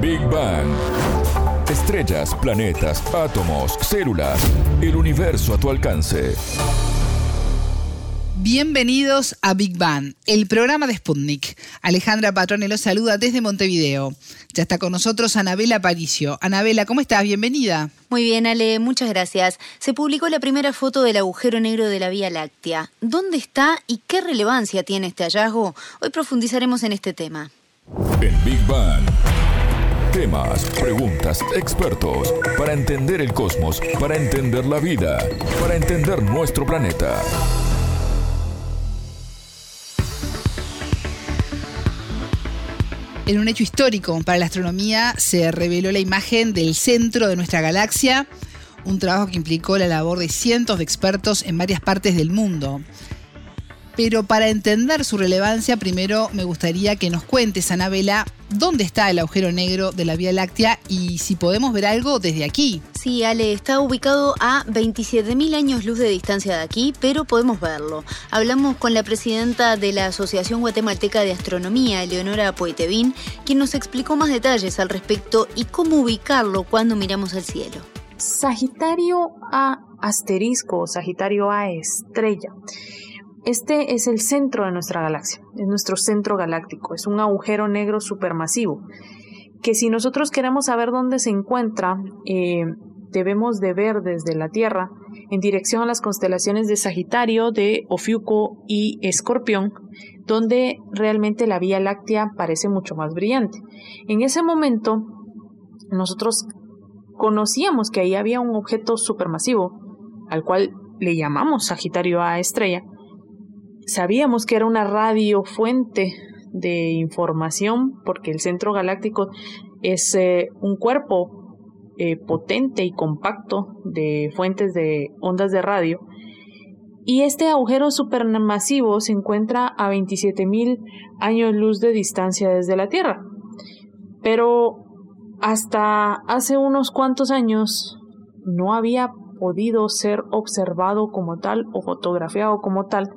Big Bang. Estrellas, planetas, átomos, células, el universo a tu alcance. Bienvenidos a Big Bang, el programa de Sputnik. Alejandra Patrone los saluda desde Montevideo. Ya está con nosotros Anabela Paricio. Anabela, ¿cómo estás? Bienvenida. Muy bien, Ale, muchas gracias. Se publicó la primera foto del agujero negro de la Vía Láctea. ¿Dónde está y qué relevancia tiene este hallazgo? Hoy profundizaremos en este tema. En Big Bang. Temas, preguntas, expertos. Para entender el cosmos, para entender la vida, para entender nuestro planeta. En un hecho histórico para la astronomía se reveló la imagen del centro de nuestra galaxia, un trabajo que implicó la labor de cientos de expertos en varias partes del mundo. Pero para entender su relevancia, primero me gustaría que nos cuentes, Anabela, dónde está el agujero negro de la Vía Láctea y si podemos ver algo desde aquí. Sí, Ale, está ubicado a 27.000 años luz de distancia de aquí, pero podemos verlo. Hablamos con la presidenta de la Asociación Guatemalteca de Astronomía, Eleonora Poitevin, quien nos explicó más detalles al respecto y cómo ubicarlo cuando miramos al cielo. Sagitario A asterisco, Sagitario A estrella. Este es el centro de nuestra galaxia, es nuestro centro galáctico, es un agujero negro supermasivo, que si nosotros queremos saber dónde se encuentra, eh, debemos de ver desde la Tierra en dirección a las constelaciones de Sagitario, de Ofiuco y Escorpión, donde realmente la Vía Láctea parece mucho más brillante. En ese momento, nosotros conocíamos que ahí había un objeto supermasivo, al cual le llamamos Sagitario A estrella, sabíamos que era una radiofuente de información porque el centro galáctico es eh, un cuerpo eh, potente y compacto de fuentes de ondas de radio y este agujero supermasivo se encuentra a 27.000 años luz de distancia desde la Tierra. Pero hasta hace unos cuantos años no había podido ser observado como tal o fotografiado como tal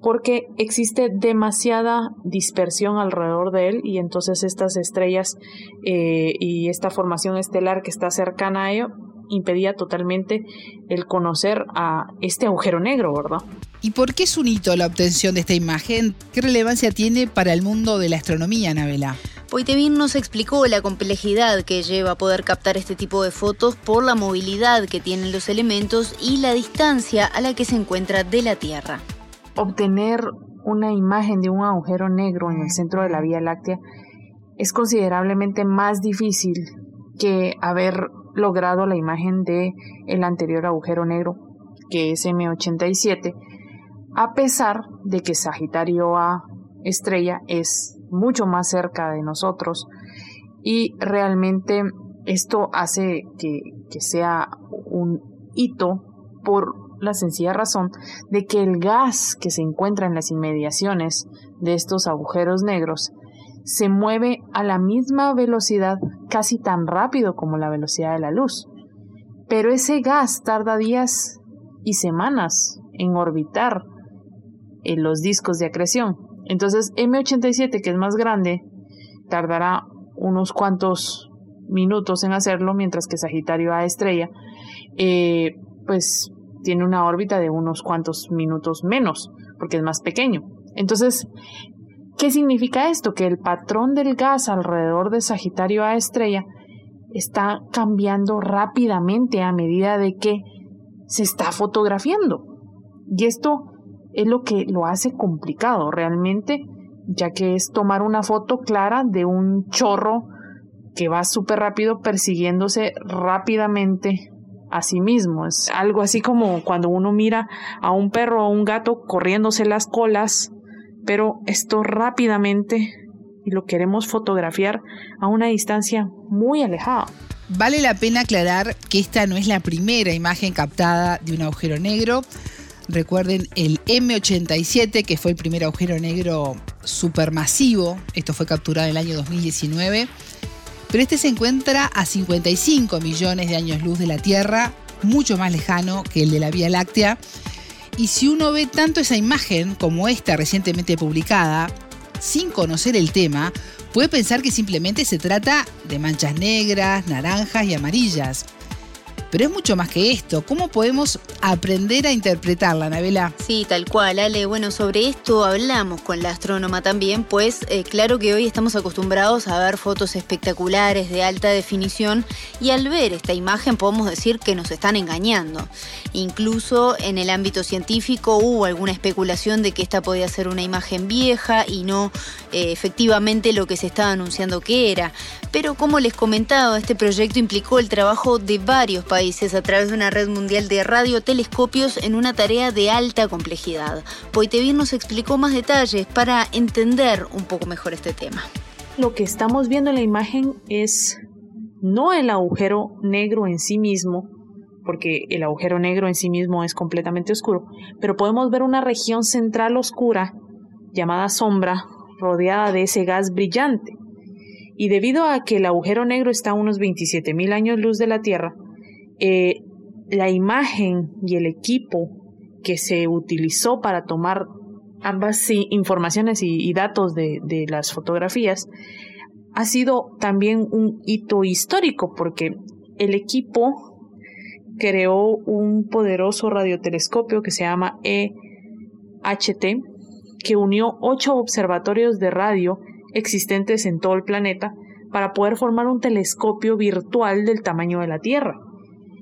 porque existe demasiada dispersión alrededor de él y entonces estas estrellas eh, y esta formación estelar que está cercana a ello impedía totalmente el conocer a este agujero negro, ¿verdad? ¿Y por qué es un hito la obtención de esta imagen? ¿Qué relevancia tiene para el mundo de la astronomía, Anabela? Poitevin nos explicó la complejidad que lleva a poder captar este tipo de fotos por la movilidad que tienen los elementos y la distancia a la que se encuentra de la Tierra obtener una imagen de un agujero negro en el centro de la Vía Láctea es considerablemente más difícil que haber logrado la imagen de el anterior agujero negro, que es M87, a pesar de que Sagitario A estrella es mucho más cerca de nosotros. Y realmente esto hace que, que sea un hito por la sencilla razón de que el gas que se encuentra en las inmediaciones de estos agujeros negros se mueve a la misma velocidad casi tan rápido como la velocidad de la luz. Pero ese gas tarda días y semanas en orbitar en los discos de acreción. Entonces M87, que es más grande, tardará unos cuantos minutos en hacerlo, mientras que Sagitario A estrella, eh, pues tiene una órbita de unos cuantos minutos menos, porque es más pequeño. Entonces, ¿qué significa esto? Que el patrón del gas alrededor de Sagitario A estrella está cambiando rápidamente a medida de que se está fotografiando. Y esto es lo que lo hace complicado realmente, ya que es tomar una foto clara de un chorro que va súper rápido persiguiéndose rápidamente a sí mismo. Es algo así como cuando uno mira a un perro o un gato corriéndose las colas, pero esto rápidamente y lo queremos fotografiar a una distancia muy alejada. Vale la pena aclarar que esta no es la primera imagen captada de un agujero negro. Recuerden el M87, que fue el primer agujero negro supermasivo. Esto fue capturado en el año 2019 pero este se encuentra a 55 millones de años luz de la Tierra, mucho más lejano que el de la Vía Láctea. Y si uno ve tanto esa imagen como esta recientemente publicada, sin conocer el tema, puede pensar que simplemente se trata de manchas negras, naranjas y amarillas. Pero es mucho más que esto. ¿Cómo podemos aprender a interpretarla, Nabela? Sí, tal cual, Ale. Bueno, sobre esto hablamos con la astrónoma también, pues eh, claro que hoy estamos acostumbrados a ver fotos espectaculares de alta definición y al ver esta imagen podemos decir que nos están engañando. Incluso en el ámbito científico hubo alguna especulación de que esta podía ser una imagen vieja y no eh, efectivamente lo que se estaba anunciando que era. Pero como les comentaba, este proyecto implicó el trabajo de varios países a través de una red mundial de radiotelescopios en una tarea de alta complejidad. Poitevin nos explicó más detalles para entender un poco mejor este tema. Lo que estamos viendo en la imagen es no el agujero negro en sí mismo, porque el agujero negro en sí mismo es completamente oscuro, pero podemos ver una región central oscura llamada sombra rodeada de ese gas brillante. Y debido a que el agujero negro está a unos 27.000 años luz de la Tierra, eh, la imagen y el equipo que se utilizó para tomar ambas informaciones y, datos de, de, las fotografías ha sido también un hito histórico porque el equipo creó un poderoso radiotelescopio que se llama EHT que unió ocho observatorios de radio existentes en todo el planeta para poder formar un telescopio virtual del tamaño de la Tierra.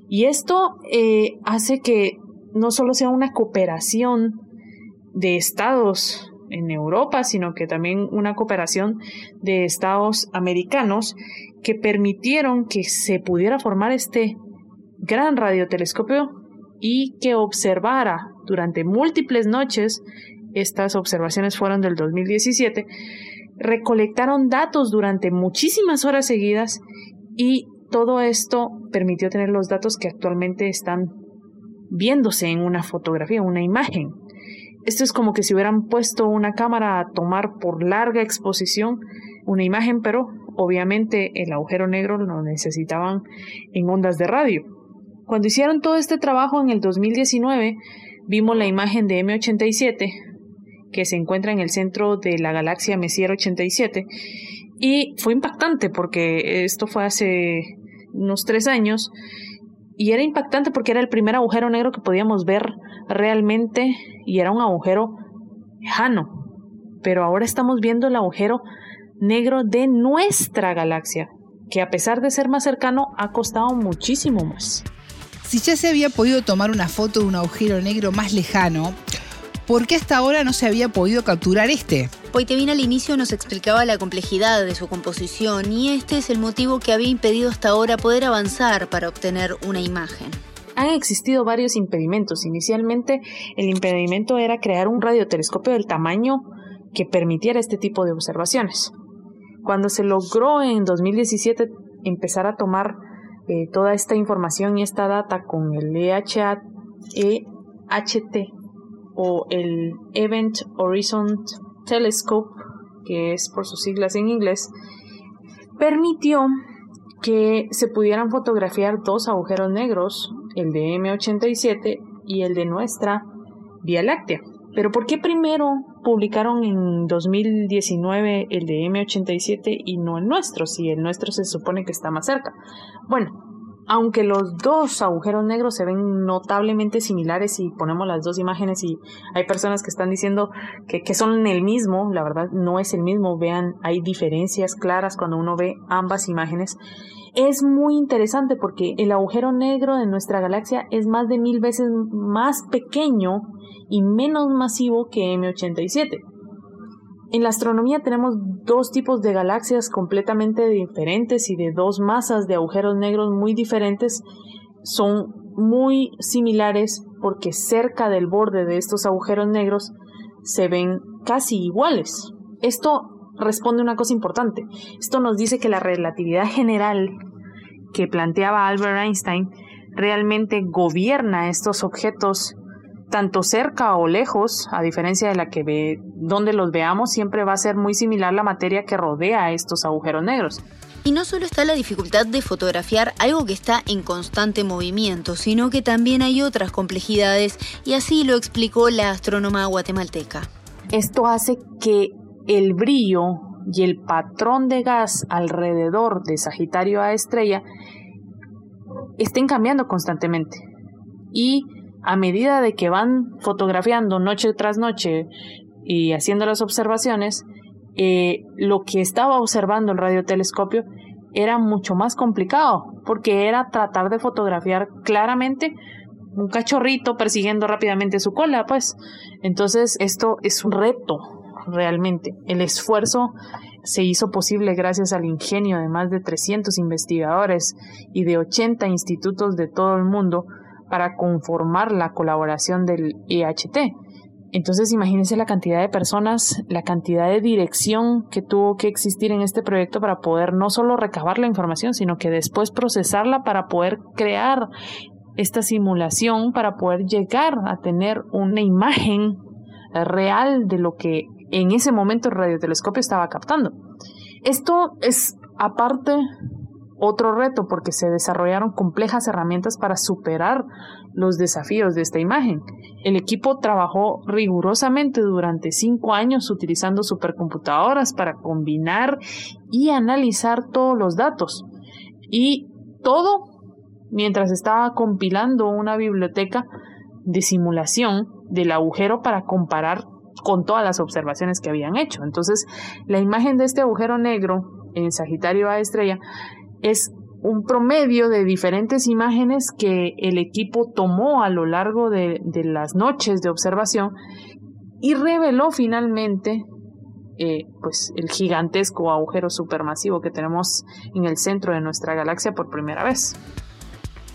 Y esto eh, hace que no solo sea una cooperación de estados en Europa, sino que también una cooperación de estados americanos que permitieron que se pudiera formar este gran radiotelescopio y que observara durante múltiples noches, estas observaciones fueron del 2017, recolectaron datos durante muchísimas horas seguidas y todo esto permitió tener los datos que actualmente están viéndose en una fotografía, una imagen. Esto es como que si hubieran puesto una cámara a tomar por larga exposición una imagen, pero obviamente el agujero negro lo necesitaban en ondas de radio. Cuando hicieron todo este trabajo en el 2019, vimos la imagen de M87, que se encuentra en el centro de la galaxia Messier 87, y fue impactante porque esto fue hace unos tres años y era impactante porque era el primer agujero negro que podíamos ver realmente y era un agujero lejano. Pero ahora estamos viendo el agujero negro de nuestra galaxia, que a pesar de ser más cercano ha costado muchísimo más. Si ya se había podido tomar una foto de un agujero negro más lejano, ¿por qué hasta ahora no se había podido capturar este? Poitevin al inicio nos explicaba la complejidad de su composición y este es el motivo que había impedido hasta ahora poder avanzar para obtener una imagen. Han existido varios impedimentos. Inicialmente el impedimento era crear un radiotelescopio del tamaño que permitiera este tipo de observaciones. Cuando se logró en 2017 empezar a tomar eh, toda esta información y esta data con el EHT o el Event Horizon Telescope, que es por sus siglas en inglés, permitió que se pudieran fotografiar dos agujeros negros, el de M87 y el de nuestra Vía Láctea. Pero ¿por qué primero publicaron en 2019 el de M87 y no el nuestro, si el nuestro se supone que está más cerca? Bueno, aunque los dos agujeros negros se ven notablemente similares y ponemos las dos imágenes y hay personas que están diciendo que, que, son el mismo, la verdad no es el mismo, vean, hay diferencias claras cuando uno ve ambas imágenes. Es muy interesante porque el agujero negro de nuestra galaxia es más de mil veces más pequeño y menos masivo que M87. En la astronomía tenemos dos tipos de galaxias completamente diferentes y de dos masas de agujeros negros muy diferentes. Son muy similares porque cerca del borde de estos agujeros negros se ven casi iguales. Esto responde a una cosa importante. Esto nos dice que la relatividad general que planteaba Albert Einstein realmente gobierna estos objetos tanto cerca o lejos, a diferencia de la que ve donde los veamos, siempre va a ser muy similar la materia que rodea a estos agujeros negros. Y no solo está la dificultad de fotografiar algo que está en constante movimiento, sino que también hay otras complejidades y así lo explicó la astrónoma guatemalteca. Esto hace que el brillo y el patrón de gas alrededor de Sagitario A estrella estén cambiando constantemente. Y a medida de que van fotografiando noche tras noche y haciendo las observaciones, eh, lo que estaba observando el radiotelescopio era mucho más complicado, porque era tratar de fotografiar claramente un cachorrito persiguiendo rápidamente su cola, pues. Entonces, esto es un reto, realmente. El esfuerzo se hizo posible gracias al ingenio de más de 300 investigadores y de 80 institutos de todo el mundo para conformar la colaboración del EHT. Entonces imagínense la cantidad de personas, la cantidad de dirección que tuvo que existir en este proyecto para poder no solo recabar la información, sino que después procesarla para poder crear esta simulación, para poder llegar a tener una imagen real de lo que en ese momento el radiotelescopio estaba captando. Esto es aparte otro reto porque se desarrollaron complejas herramientas para superar los desafíos de esta imagen. El equipo trabajó rigurosamente durante cinco años utilizando supercomputadoras para combinar y analizar todos los datos. Y todo mientras estaba compilando una biblioteca de simulación del agujero para comparar con todas las observaciones que habían hecho. Entonces, la imagen de este agujero negro en Sagitario A estrella es un promedio de diferentes imágenes que el equipo tomó a lo largo de, las noches de observación y reveló finalmente eh, pues el gigantesco agujero supermasivo que tenemos en el centro de nuestra galaxia por primera vez.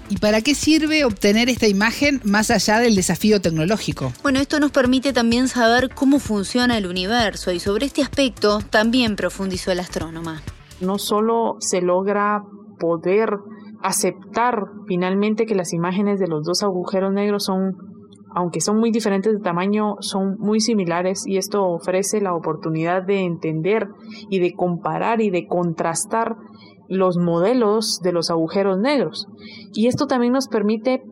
¿Y para qué sirve obtener esta imagen más allá del desafío tecnológico? Bueno, esto nos permite también saber cómo funciona el universo y sobre este aspecto también profundizó el astrónoma no solo se logra poder aceptar finalmente que las imágenes de los dos agujeros negros son, aunque son muy diferentes de tamaño, son muy similares y esto ofrece la oportunidad de entender y de comparar y de contrastar los modelos de los agujeros negros. Y esto también nos permite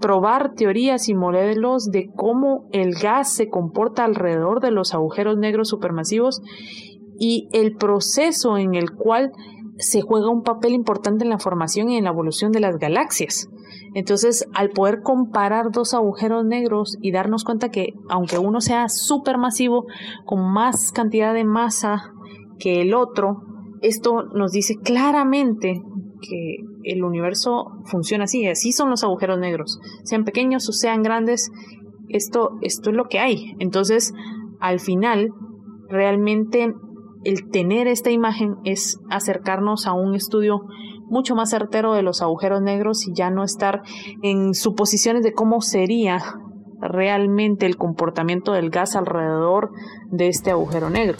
probar teorías y modelos de cómo el gas se comporta alrededor de los agujeros negros supermasivos y el proceso en el cual se juega un papel importante en la formación y en la evolución de las galaxias. Entonces, al poder comparar dos agujeros negros y darnos cuenta que aunque uno sea supermasivo, con más cantidad de masa que el otro, esto nos dice claramente que el universo funciona así, así son los agujeros negros, sean pequeños o sean grandes, esto, esto es lo que hay. Entonces, al final, realmente el tener esta imagen es acercarnos a un estudio mucho más certero de los agujeros negros y ya no estar en suposiciones de cómo sería realmente el comportamiento del gas alrededor de este agujero negro.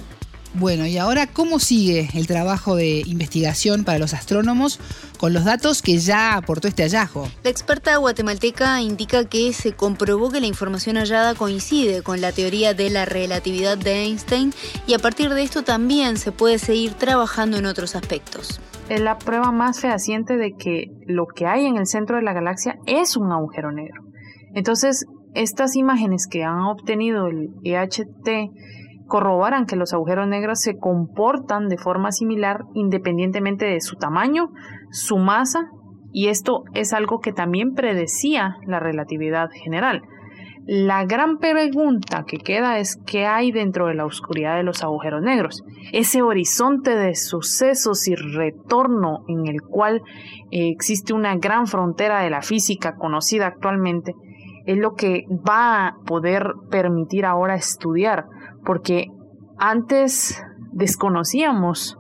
Bueno, y ahora, ¿cómo sigue el trabajo de investigación para los astrónomos con los datos que ya aportó este hallazgo? La experta guatemalteca indica que se comprobó que la información hallada coincide con la teoría de la relatividad de Einstein y a partir de esto también se puede seguir trabajando en otros aspectos. Es la prueba más fehaciente de que lo que hay en el centro de la galaxia es un agujero negro. Entonces, estas imágenes que han obtenido el EHT corroboran que los agujeros negros se comportan de forma similar independientemente de su tamaño, su masa, y esto es algo que también predecía la relatividad general. La gran pregunta que queda es qué hay dentro de la oscuridad de los agujeros negros. Ese horizonte de sucesos y retorno en el cual eh, existe una gran frontera de la física conocida actualmente es lo que va a poder permitir ahora estudiar porque antes desconocíamos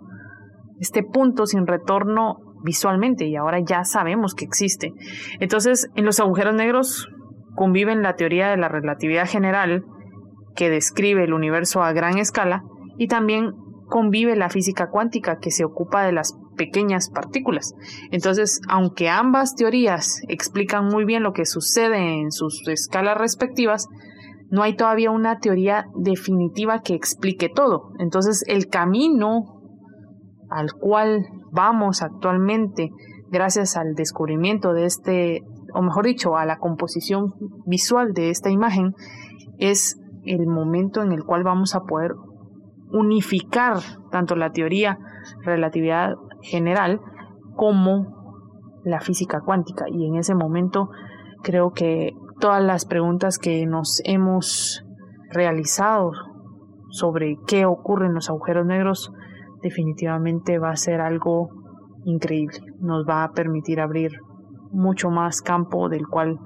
este punto sin retorno visualmente y ahora ya sabemos que existe. Entonces, en los agujeros negros conviven la teoría de la relatividad general que describe el universo a gran escala y también convive la física cuántica que se ocupa de las pequeñas partículas. Entonces, aunque ambas teorías explican muy bien lo que sucede en sus escalas respectivas, no hay todavía una teoría definitiva que explique todo. Entonces, el camino al cual vamos actualmente, gracias al descubrimiento de este, o mejor dicho, a la composición visual de esta imagen, es el momento en el cual vamos a poder unificar tanto la teoría relatividad general como la física cuántica. Y en ese momento creo que todas las preguntas que nos hemos realizado sobre qué ocurre en los agujeros negros definitivamente va a ser algo increíble. Nos va a permitir abrir mucho más campo del cual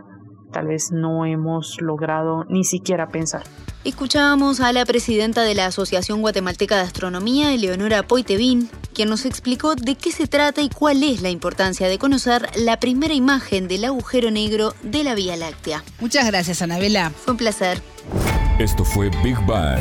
tal vez no hemos logrado ni siquiera pensar. Escuchábamos a la presidenta de la Asociación Guatemalteca de Astronomía, Eleonora Poitevin, quien nos explicó de qué se trata y cuál es la importancia de conocer la primera imagen del agujero negro de la Vía Láctea. Muchas gracias, Anabela. Fue un placer. Esto fue Big Bang